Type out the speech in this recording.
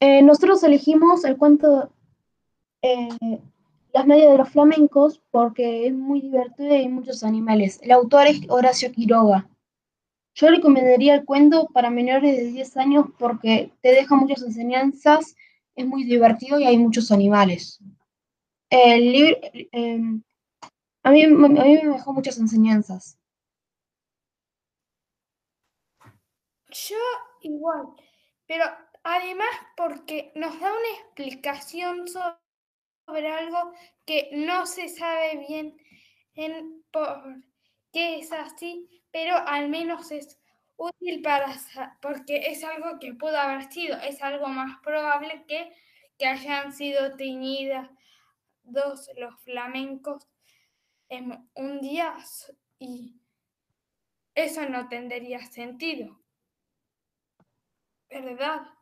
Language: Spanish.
Eh, nosotros elegimos el cuento eh, Las medias de los flamencos porque es muy divertido y hay muchos animales. El autor es Horacio Quiroga. Yo recomendaría el cuento para menores de 10 años porque te deja muchas enseñanzas, es muy divertido y hay muchos animales. El libro, em, a, mí, a mí me dejó muchas enseñanzas. Yo igual, pero además porque nos da una explicación sobre algo que no se sabe bien en por qué es así, pero al menos es útil para porque es algo que pudo haber sido, es algo más probable que, que hayan sido teñidas dos los flamencos en un día y eso no tendría sentido. verdade?